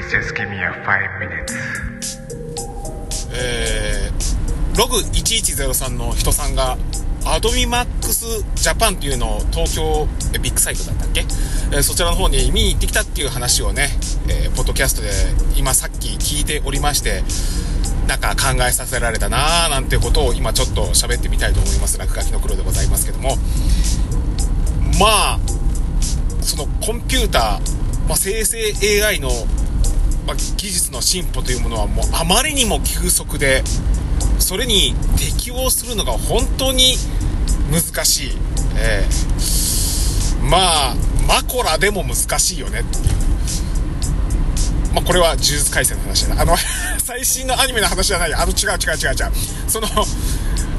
Please just give me a five minutes. えー、ログ1103の人さんが、アドミマックスジャパンっていうのを東京ビッグサイトだったっけ、えーそちらの方に見に行ってきたっていう話をね、えーポッドキャストで今さっき聞いておりまして、なんか考えさせられたなーなんてことを今ちょっと喋ってみたいと思います。落書きの黒でございますけども。まあ、そのコンピューター、まあ、生成 AI の、まあ、技術の進歩というものはもうあまりにも急速で、それに適応するのが本当に難しい。えーまあ、マコラでも難しいよねっていう。まあ、これは呪術廻戦の話だな。あの、最新のアニメの話じゃない。あの、違う違う違う違う。その、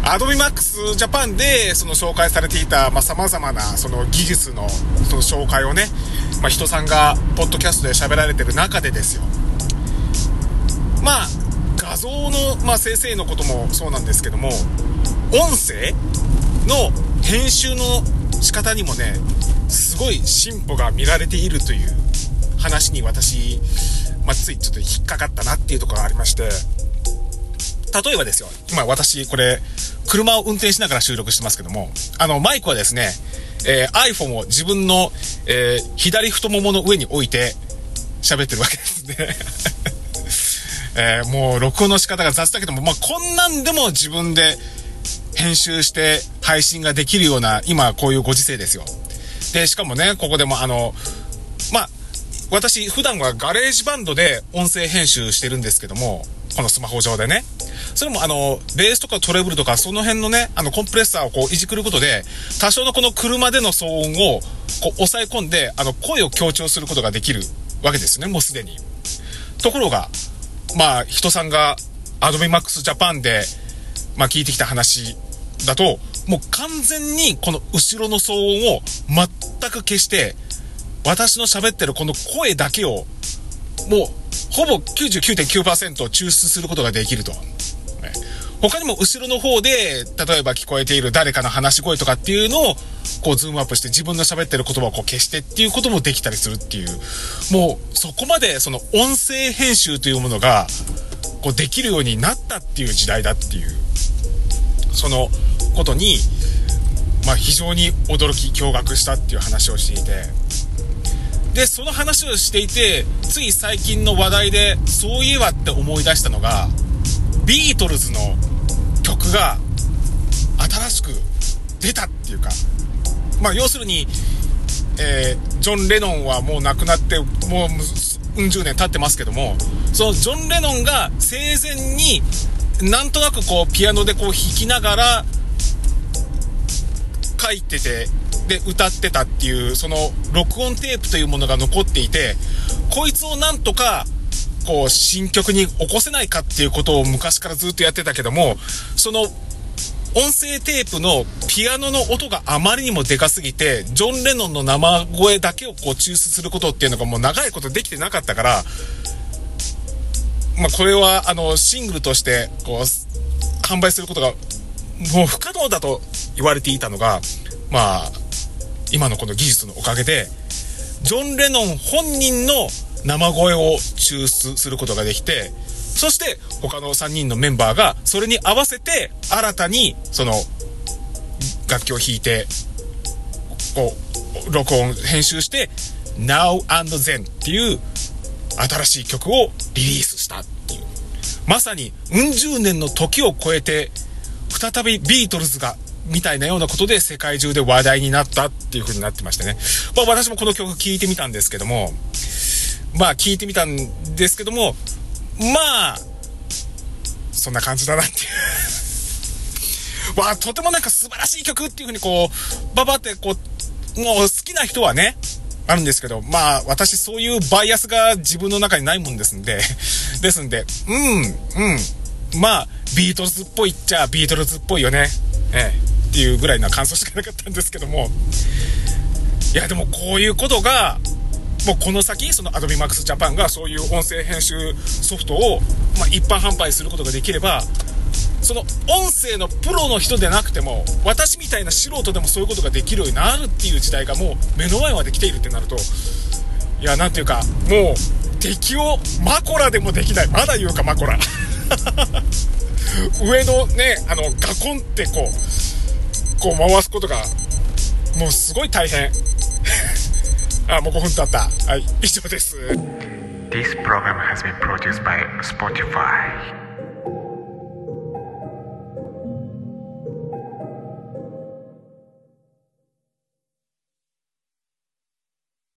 アドビマックスジャパンで、その紹介されていたさ、まあ、様々な、その技術の、その紹介をね、まあ、人さんが、ポッドキャストで喋られてる中でですよ。まあ、画像の、まあ、生のこともそうなんですけども、音声の編集の仕方にもね、すごい進歩が見られているという話に私、まあ、ついちょっと引っかかったなっていうところがありまして、例えばですよ、今私これ、車を運転しながら収録してますけども、あの、マイクはですね、えー iPhone を自分の、えー左太ももの上に置いて喋ってるわけですね。えーもう録音の仕方が雑だけども、まあ、こんなんでも自分で編集して配信ができるような、今こういうご時世ですよ。で、しかもね、ここでもあの、まあ、私普段は GarageBand で音声編集してるんですけども、このスマホ上でね。それもあの、ベースとかトレブルとかその辺のね、あのコンプレッサーをこういじくることで、多少のこの車での騒音をこう抑え込んで、あの声を強調することができるわけですね、もうすでに。ところが、まあ、人さんがアドビマックスジャパンで、まあ聞いてきた話だと、もう完全にこの後ろの騒音を全く消して、私の喋ってるこの声だけを、もう、ほぼ99.9%抽出することができると。他にも後ろの方で、例えば聞こえている誰かの話し声とかっていうのを、こうズームアップして自分の喋ってる言葉をこう消してっていうこともできたりするっていう、もうそこまでその音声編集というものが、こうできるようになったっていう時代だっていう、そのことに、まあ非常に驚き、驚愕したっていう話をしていて、で、その話をしていて、つい最近の話題で、そういえばって思い出したのが、ビートルズの曲が新しく出たっていうか、まあ要するに、えージョン・レノンはもう亡くなって、もううん十年経ってますけども、そのジョン・レノンが生前になんとなくこうピアノでこう弾きながら書いてて、で、歌ってたっていう、その、録音テープというものが残っていて、こいつをなんとか、こう、新曲に起こせないかっていうことを昔からずっとやってたけども、その、音声テープのピアノの音があまりにもでかすぎて、ジョン・レノンの生声だけをこう抽出することっていうのがもう長いことできてなかったから、まあこれはあのシングルとしてこう販売することがもう不可能だと言われていたのが、まあ今のこの技術のおかげで、ジョン・レノン本人の生声を抽出することができて、そして他の3人のメンバーがそれに合わせて新たにその楽器を弾いて、こう、録音、編集して、Now and Then っていう新しい曲をリリースしたっていう。まさに、うん十年の時を超えて、再びビートルズが、みたいなようなことで世界中で話題になったっていう風になってましてね。まあ私もこの曲聴いてみたんですけども、まあ聞いてみたんですけども、まあ、そんな感じだなっていう。わあ、とてもなんか素晴らしい曲っていう風にこう、ババってこう、もう好きな人はね、あるんですけど、まあ私そういうバイアスが自分の中にないもんですんで、ですんで、うん、うん、まあ、ビートルズっぽいっちゃビートルズっぽいよね、ええ、っていうぐらいな感想しかなかったんですけども、いやでもこういうことが、もうこの先、その AdobeMaxJapan がそういう音声編集ソフトを、まあ、一般販売することができれば、その音声のプロの人でなくても、私みたいな素人でもそういうことができるようになるっていう時代がもう目の前まで来ているってなると、いや、なんていうか、もう敵をマコラでもできない。まだ言うか、マコラ。上のね、あの、ガコンってこう、こう回すことが、もうすごい大変。。あ、もう5分経った。はい、以上です。This program has been produced by Spotify.